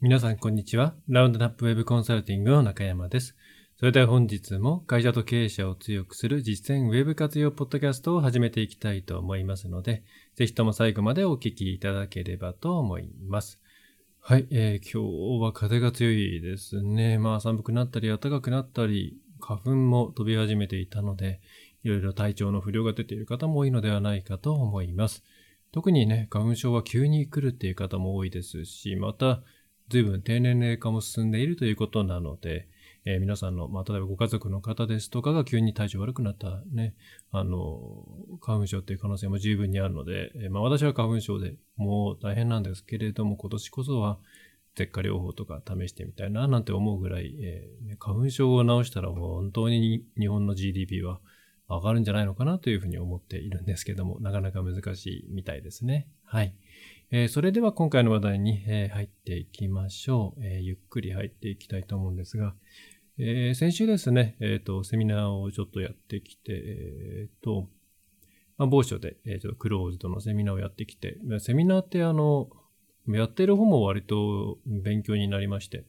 皆さん、こんにちは。ラウンドナップウェブコンサルティングの中山です。それでは本日も会社と経営者を強くする実践ウェブ活用ポッドキャストを始めていきたいと思いますので、ぜひとも最後までお聞きいただければと思います。はい、えー、今日は風が強いですね。まあ寒くなったり暖かくなったり、花粉も飛び始めていたので、いろいろ体調の不良が出ている方も多いのではないかと思います。特にね、花粉症は急に来るっていう方も多いですし、また、随分低年齢化も進んでいるということなので、えー、皆さんの、まあ、例えばご家族の方ですとかが急に体調悪くなったね、あの、花粉症っていう可能性も十分にあるので、えー、まあ、私は花粉症でもう大変なんですけれども、今年こそは、舌下療法とか試してみたいな、なんて思うぐらい、えー、花粉症を治したら本当に日本の GDP は上がるんじゃないのかなというふうに思っているんですけども、なかなか難しいみたいですね。はい。えー、それでは今回の話題に、えー、入っていきましょう、えー、ゆっくり入っていきたいと思うんですが、え先週ですね、えっ、と、セミナーをちょっとやってきて、えっ、と、まあ、某所で、え、っとクローズドのセミナーをやってきて、セミナーってあの、やってる方も割と勉強になりまして、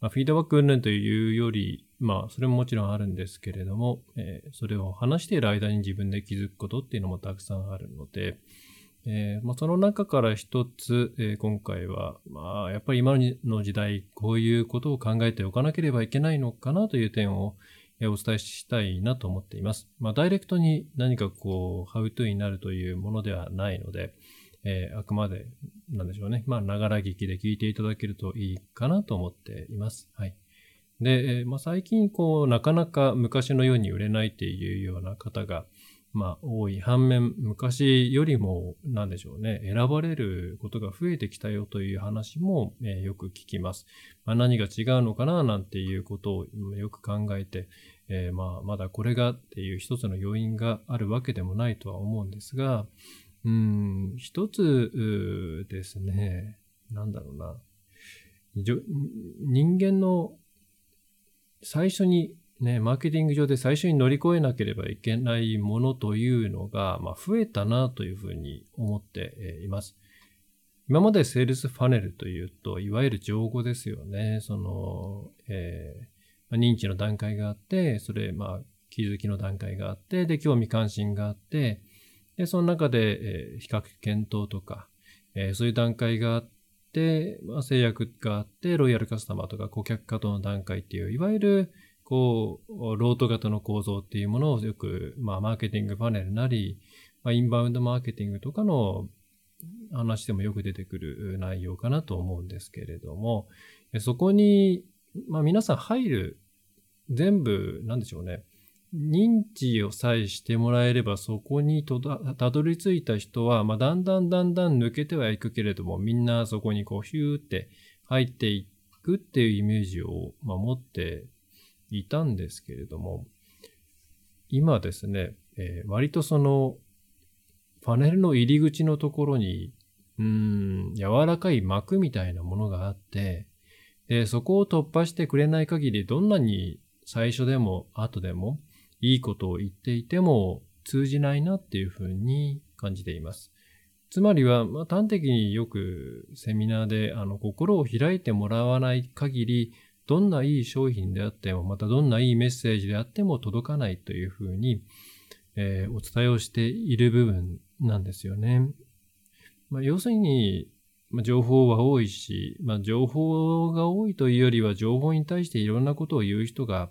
まあ、フィードバック云々というより、まあ、それももちろんあるんですけれども、え、それを話している間に自分で気づくことっていうのもたくさんあるので、えーまあ、その中から一つ、えー、今回は、まあ、やっぱり今の時代、こういうことを考えておかなければいけないのかなという点を、えー、お伝えしたいなと思っています。まあ、ダイレクトに何かこう、ハウトゥーになるというものではないので、え、あくまで、なんでしょうね。まあ、ながら聞きで聞いていただけるといいかなと思っています。はい。で、え、まあ、最近、こう、なかなか昔のように売れないっていうような方が、まあ、多い反面、昔よりも、なんでしょうね、選ばれることが増えてきたよという話も、え、よく聞きます。まあ、何が違うのかななんていうことをよく考えて、えー、まあ、まだこれがっていう一つの要因があるわけでもないとは思うんですが、うん、一つですね、なんだろうな、人間の最初にね、マーケティング上で最初に乗り越えなければいけないものというのが、まあ、増えたなというふうに思っています。今までセールスファネルというと、いわゆる情語ですよね。その、えー、認知の段階があって、それ、まあ、気づきの段階があって、で、興味関心があって、で、その中で、えー、比較検討とか、えー、そういう段階があって、まあ、制約があって、ロイヤルカスタマーとか顧客化との段階っていう、いわゆる、こう、ロート型の構造っていうものをよく、まあ、マーケティングパネルなり、まあ、インバウンドマーケティングとかの話でもよく出てくる内容かなと思うんですけれども、そこに、まあ、皆さん入る、全部、なんでしょうね。認知をさえしてもらえればそこにたどり着いた人は、まあ、だんだんだんだん抜けてはいくけれども、みんなそこにこうヒューって入っていくっていうイメージを、まあ、持っていたんですけれども、今ですね、えー、割とその、パネルの入り口のところに、うん、柔らかい膜みたいなものがあって、で、そこを突破してくれない限り、どんなに最初でも後でもいいことを言っていても通じないなっていうふうに感じています。つまりは、まあ、端的によくセミナーであの心を開いてもらわない限りどんないい商品であっても、またどんないいメッセージであっても届かないというふうに、えー、お伝えをしている部分なんですよね。まあ、要するに、まあ、情報は多いし、まあ、情報が多いというよりは情報に対していろんなことを言う人が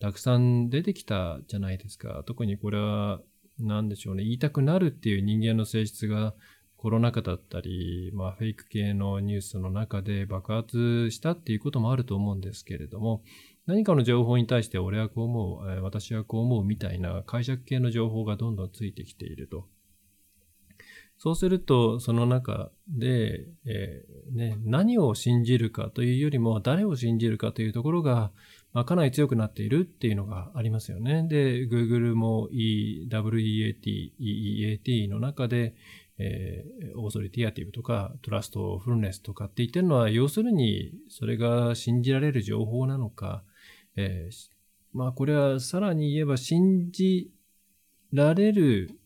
たくさん出てきたじゃないですか。特にこれは何でしょうね。言いたくなるっていう人間の性質がコロナ禍だったり、まあ、フェイク系のニュースの中で爆発したっていうこともあると思うんですけれども、何かの情報に対して俺はこう思う、私はこう思うみたいな解釈系の情報がどんどんついてきていると。そうすると、その中で、えー、ね、何を信じるかというよりも、誰を信じるかというところが、まあ、かなり強くなっているっていうのがありますよね。で、Google も EWEAT、EEAT の中で、えー、オーソリティアティブとかトラストフルネスとかって言ってるのは、要するにそれが信じられる情報なのか、えー、まあこれはさらに言えば信じられる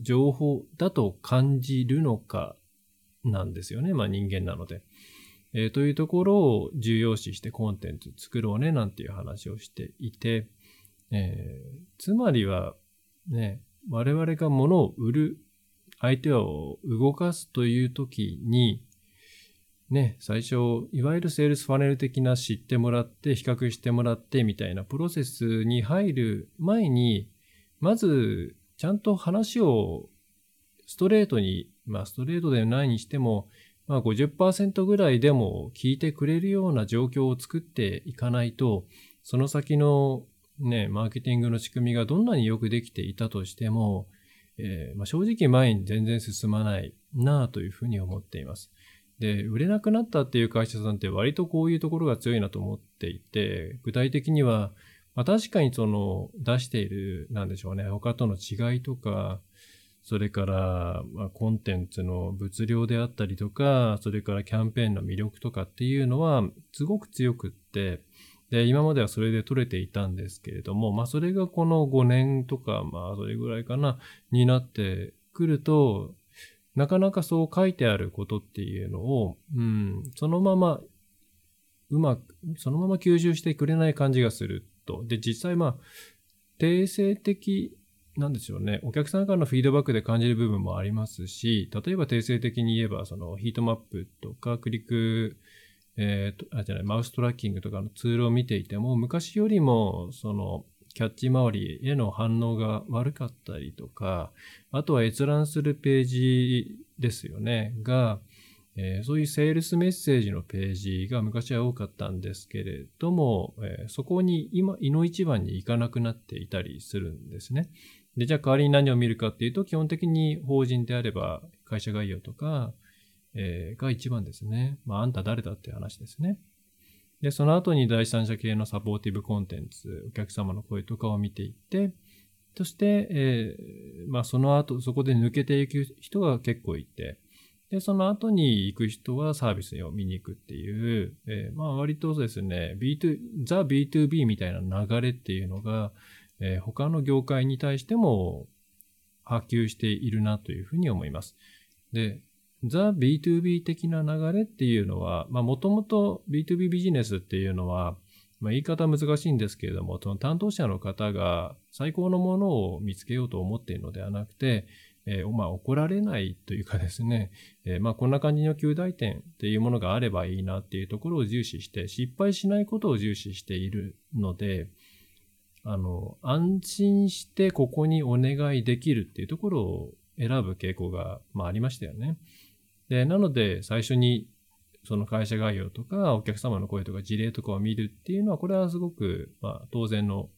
情報だと感じるのかなんですよね。まあ人間なので。えー、というところを重要視してコンテンツ作ろうねなんていう話をしていて、えー、つまりはね、我々が物を売る、相手を動かすという時に、ね、最初、いわゆるセールスファネル的な知ってもらって、比較してもらってみたいなプロセスに入る前に、まず、ちゃんと話をストレートに、まあストレートでないにしても、まあ50%ぐらいでも聞いてくれるような状況を作っていかないと、その先のね、マーケティングの仕組みがどんなによくできていたとしても、えー、まあ、正直前に全然進まないなあというふうに思っています。で、売れなくなったっていう会社さんって割とこういうところが強いなと思っていて、具体的には、まあ、確かにその出している、なんでしょうね、他との違いとか、それから、ま、コンテンツの物量であったりとか、それからキャンペーンの魅力とかっていうのは、すごく強くって、で、今まではそれで取れていたんですけれども、まあそれがこの5年とか、まあそれぐらいかな、になってくると、なかなかそう書いてあることっていうのを、うん、そのまま、うまく、そのまま吸収してくれない感じがすると。で、実際まあ、定性的なんですよね。お客さんからのフィードバックで感じる部分もありますし、例えば定性的に言えば、そのヒートマップとかクリックえー、と、あ、じゃない、マウストラッキングとかのツールを見ていても、昔よりも、その、キャッチ周りへの反応が悪かったりとか、あとは閲覧するページですよね、が、えー、そういうセールスメッセージのページが昔は多かったんですけれども、えー、そこに今、いの一番に行かなくなっていたりするんですね。で、じゃあ代わりに何を見るかっていうと、基本的に法人であれば会社概要とか、えー、が一番ですね。まあ、あんた誰だっていう話ですね。で、その後に第三者系のサポーティブコンテンツ、お客様の声とかを見ていって、そして、えー、まあ、その後、そこで抜けていく人が結構いて、で、その後に行く人はサービスを見に行くっていう、えー、まあ、割とですね、B2、ザ B2B みたいな流れっていうのが、えー、他の業界に対しても波及しているなというふうに思います。で、ザ・ B2B 的な流れっていうのは、まあもともと B2B ビジネスっていうのは、まあ、言い方難しいんですけれども、その担当者の方が最高のものを見つけようと思っているのではなくて、えー、まあ怒られないというかですね、えー、まあこんな感じの旧大点っていうものがあればいいなっていうところを重視して、失敗しないことを重視しているので、あの、安心してここにお願いできるっていうところを選ぶ傾向が、まあ、ありましたよね。で、なので最初にその会社概要とかお客様の声とか事例とかを見るっていうのは、これはすごく、まあ、当然の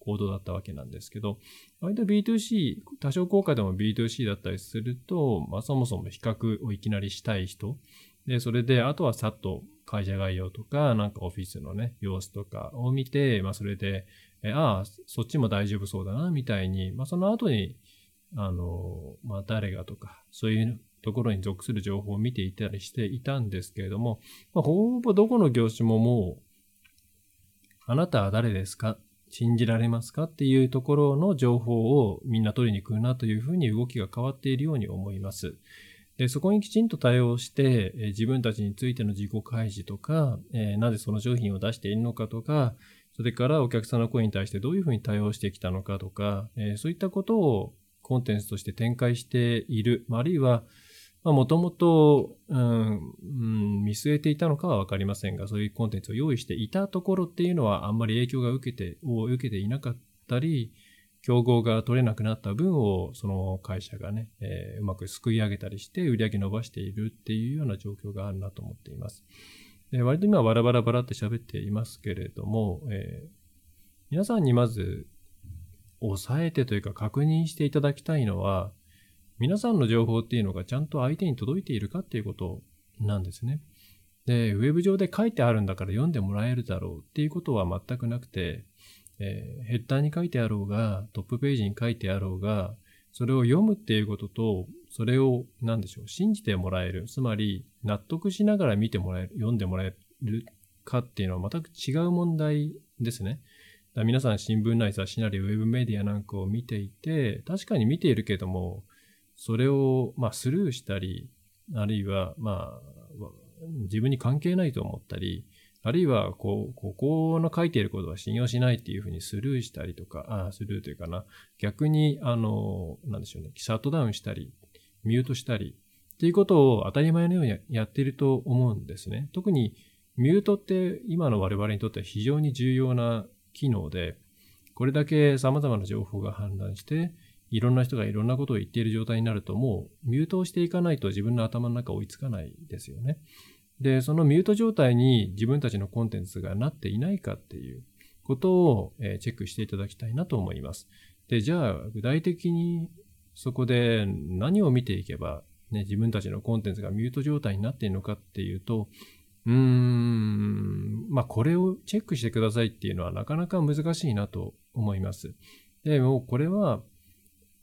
行動だったわけなんですけど、割と B2C、多少効果でも B2C だったりすると、まあそもそも比較をいきなりしたい人、で、それで、あとはさっと会社概要とか、なんかオフィスのね、様子とかを見て、まあそれで、えああ、そっちも大丈夫そうだな、みたいに、まあその後に、あの、まあ誰がとか、そういうところに属する情報を見ていたりしていたんですけれども、まあ、ほぼどこの業種ももう、あなたは誰ですか？信じられますか？っていうところの情報をみんな取りに来るなというふうに動きが変わっているように思います。でそこにきちんと対応して、え自分たちについての自己開示とか、え、なぜその商品を出しているのかとか、それからお客さんの声に対してどういうふうに対応してきたのかとか、え、そういったことをコンテンツとして展開している、あるいはまあもともと、うん見据えていたのかはわかりませんが、そういうコンテンツを用意していたところっていうのはあんまり影響が受けて、を受けていなかったり、競合が取れなくなった分をその会社がね、えー、うまくすくい上げたりして売り上げ伸ばしているっていうような状況があるなと思っています。で割と今バラバラバラって喋っていますけれども、えー、皆さんにまず押さえてというか確認していただきたいのは、皆さんの情報っていうのがちゃんと相手に届いているかっていうことなんですね。で、ウェブ上で書いてあるんだから読んでもらえるだろうっていうことは全くなくて、えー、ヘッダーに書いてあろうが、トップページに書いてあろうが、それを読むっていうことと、それを、何でしょう、信じてもらえる。つまり、納得しながら見てもらえる、読んでもらえるかっていうのは全く違う問題ですね。皆さん新聞なり雑誌なりウェブメディアなんかを見ていて、確かに見ているけども、それを、まあ、スルーしたり、あるいは、まあ、自分に関係ないと思ったり、あるいは、こう、ここの書いていることは信用しないっていうふうにスルーしたりとか、あスルーというかな、逆に、あの、なんでしょうね、シャットダウンしたり、ミュートしたり、っていうことを当たり前のようにやっていると思うんですね。特に、ミュートって今の我々にとっては非常に重要な機能で、これだけ様々な情報が氾濫して、いろんな人がいろんなことを言っている状態になると、もうミュートをしていかないと自分の頭の中追いつかないですよね。で、そのミュート状態に自分たちのコンテンツがなっていないかっていうことをチェックしていただきたいなと思います。で、じゃあ具体的にそこで何を見ていけば、ね、自分たちのコンテンツがミュート状態になっているのかっていうと、うーん、まあこれをチェックしてくださいっていうのはなかなか難しいなと思います。でもこれは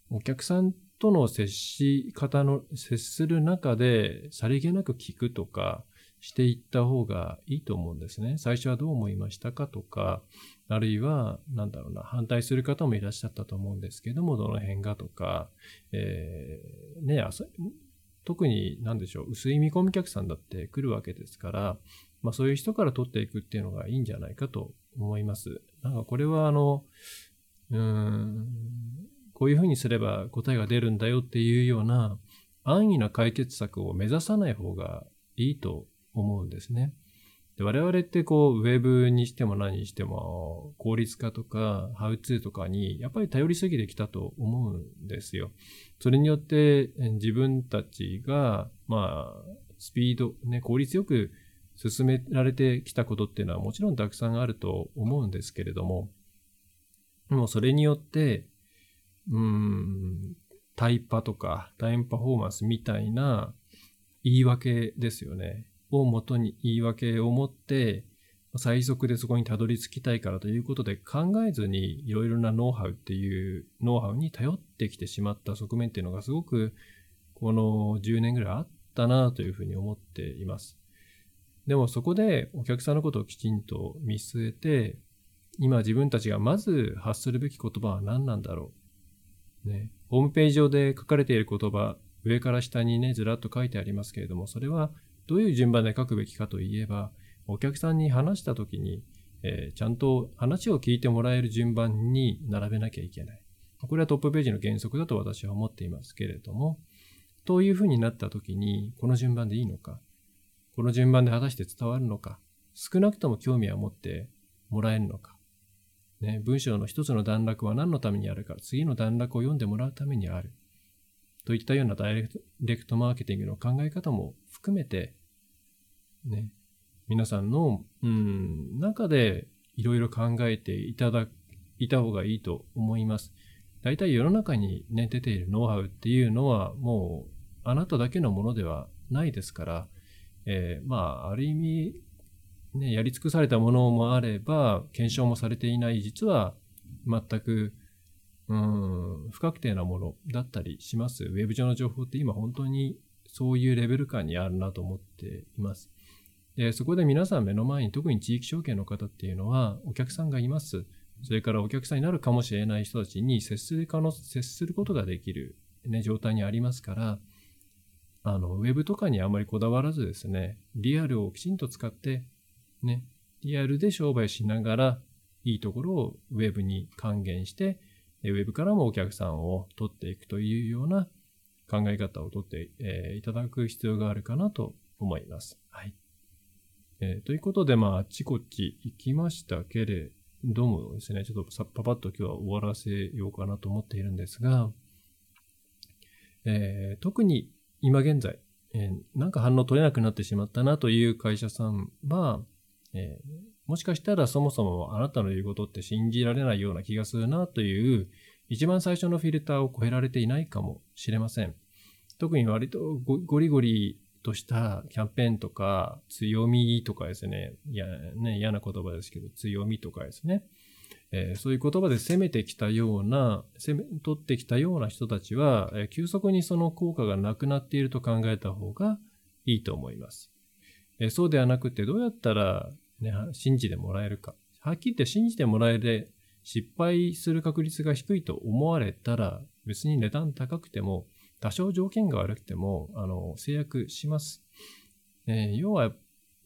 お客さんとの接し方の、接する中でさりげなく聞くとか、していった方がいいと思うんですね。最初はどう思いましたかとか、あるいは、なんだろうな、反対する方もいらっしゃったと思うんですけども、どの辺がとか、えー、ね、特に何でしょう、薄い見込み客さんだって来るわけですから、まあそういう人から取っていくっていうのがいいんじゃないかと思います。なんかこれはあの、うーん、こういうふうにすれば答えが出るんだよっていうような安易な解決策を目指さない方がいいと思うんですね。で我々ってこう、ウェブにしても何にしても、効率化とか、ハウツーとかに、やっぱり頼りすぎてきたと思うんですよ。それによって、自分たちが、まあ、スピード、ね、効率よく進められてきたことっていうのはもちろんたくさんあると思うんですけれども、もうそれによって、うん、タイパとかタイムパフォーマンスみたいな言い訳ですよね。をもとに言い訳を持って、最速でそこにたどり着きたいからということで考えずにいろいろなノウハウっていうノウハウに頼ってきてしまった側面っていうのがすごくこの10年ぐらいあったなというふうに思っています。でもそこでお客さんのことをきちんと見据えて今自分たちがまず発するべき言葉は何なんだろう。ね、ホームページ上で書かれている言葉上から下にねずらっと書いてありますけれどもそれはどういう順番で書くべきかといえば、お客さんに話したときに、えー、ちゃんと話を聞いてもらえる順番に並べなきゃいけない。これはトップページの原則だと私は思っていますけれども、というふうになったときに、この順番でいいのか、この順番で果たして伝わるのか、少なくとも興味は持ってもらえるのか、ね、文章の一つの段落は何のためにあるか、次の段落を読んでもらうためにある。といったようなダイレクトマーケティングの考え方も含めて、ね、皆さんの、うん、中でいろいろ考えていただいた方がいいと思います。大体世の中にね、出ているノウハウっていうのはもうあなただけのものではないですから、えー、まあ、ある意味、ね、やり尽くされたものもあれば、検証もされていない、実は全く、うん、不確定なものだったりします。ウェブ上の情報って今本当にそういうレベル感にあるなと思っています。で、そこで皆さん目の前に特に地域証券の方っていうのはお客さんがいます。それからお客さんになるかもしれない人たちに接する可能、接することができる、ね、状態にありますから、あの、ウェブとかにあまりこだわらずですね、リアルをきちんと使って、ね、リアルで商売しながら、いいところをウェブに還元して、ウェブからもお客さんを取っていくというような考え方をとって、いただく必要があるかなと思います。はい。えー、ということで、まあ、あっちこっち行きましたけれどもですね、ちょっとさパパッと今日は終わらせようかなと思っているんですが、えー、特に今現在、えー、なんか反応取れなくなってしまったなという会社さんは、えー、もしかしたらそもそもあなたの言うことって信じられないような気がするなという一番最初のフィルターを超えられていないかもしれません。特に割とゴリゴリとしたキャンペーンとか強みとかですね、いやね嫌な言葉ですけど強みとかですね、えー、そういう言葉で攻めてきたような、攻め取ってきたような人たちは、え、急速にその効果がなくなっていると考えた方がいいと思います。え、そうではなくて、どうやったら、ね、信じてもらえるか。はっきり言って信じてもらえて失敗する確率が低いと思われたら、別に値段高くても、多少条件が悪くても、あの、制約します。えー、要は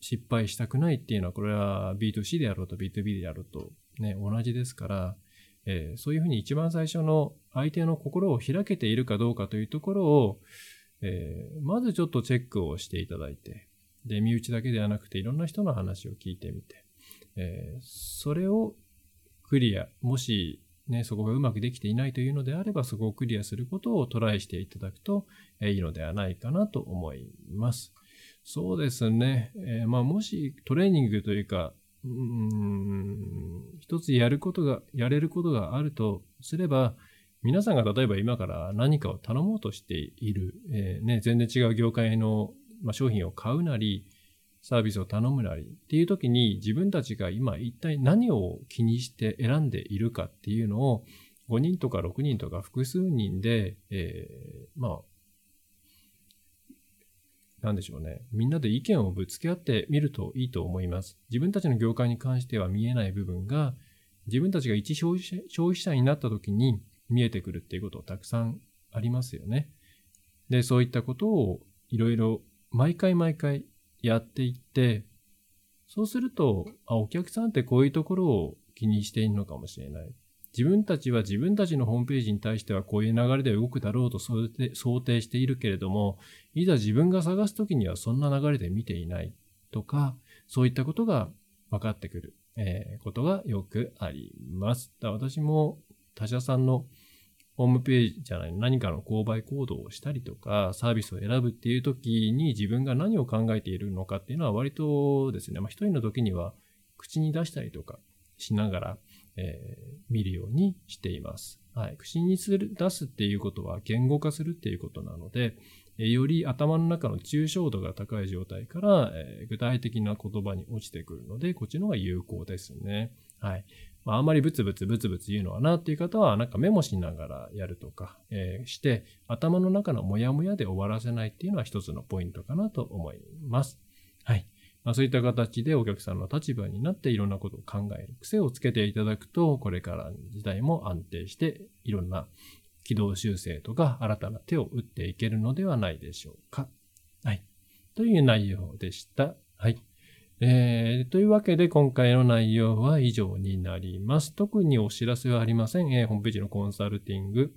失敗したくないっていうのは、これは B2C であろうと B2B であろうとね、同じですから、えー、そういうふうに一番最初の相手の心を開けているかどうかというところを、えー、まずちょっとチェックをしていただいて、で、身内だけではなくていろんな人の話を聞いてみて、えー、それをクリア、もしね、そこがうまくできていないというのであれば、そこをクリアすることをトライしていただくといいのではないかなと思います。そうですね。えー、まあ、もしトレーニングというか、うん、一つやることが、やれることがあるとすれば、皆さんが例えば今から何かを頼もうとしている、えー、ね、全然違う業界の、まあ、商品を買うなり、サービスを頼むなりっていう時に自分たちが今一体何を気にして選んでいるかっていうのを5人とか6人とか複数人で、えー、まあ、なんでしょうね。みんなで意見をぶつけ合ってみるといいと思います。自分たちの業界に関しては見えない部分が、自分たちが一消費者消費者になった時に見えてくるっていうことたくさんありますよね。で、そういったことをいろいろ毎回毎回やっていって、そうすると、あ、お客さんってこういうところを気にしているのかもしれない。自分たちは自分たちのホームページに対してはこういう流れで動くだろうと想定しているけれども、いざ自分が探すときにはそんな流れで見ていないとか、そういったことが分かってくる、えー、ことがよくあります。だ私も他社さんのホームページじゃない、何かの購買行動をしたりとか、サービスを選ぶっていう時に自分が何を考えているのかっていうのは割とですね、まあ一人の時には口に出したりとかしながら、えー、見るようにしています。はい。口にする、出すっていうことは言語化するっていうことなので、えー、より頭の中の抽象度が高い状態から、えー、具体的な言葉に落ちてくるので、こっちの方が有効ですね。はい。まあ、あんまりブツブツブツブツ言うのはなっていう方は、なんかメモしながらやるとか、えー、して、頭の中のモヤモヤで終わらせないっていうのは一つのポイントかなと思います。はい。まあ、そういった形でお客さんの立場になっていろんなことを考える癖をつけていただくと、これからの時代も安定して、いろんな軌道修正とか新たな手を打っていけるのではないでしょうか。はい。という内容でした。はい。えー、というわけで今回の内容は以上になります。特にお知らせはありません。えー、ホームページのコンサルティング、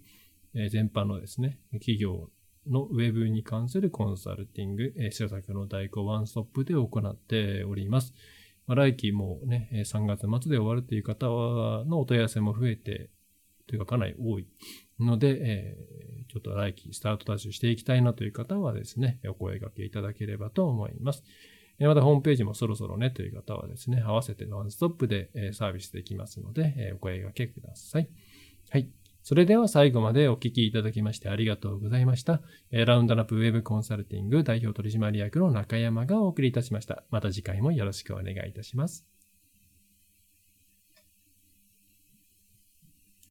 えー、全般のですね、企業のウェブに関するコンサルティング、えー、施策の代行ワンストップで行っております。まあ、来期もね、3月末で終わるという方のお問い合わせも増えて、というかかなり多いので、えー、ちょっと来期スタートダッシュしていきたいなという方はですね、お声掛けいただければと思います。またホームページもそろそろねという方はですね、合わせてワンストップでサービスできますので、お声掛けください。はい。それでは最後までお聞きいただきましてありがとうございました。ラウンドナップウェブコンサルティング代表取締役の中山がお送りいたしました。また次回もよろしくお願いいたします。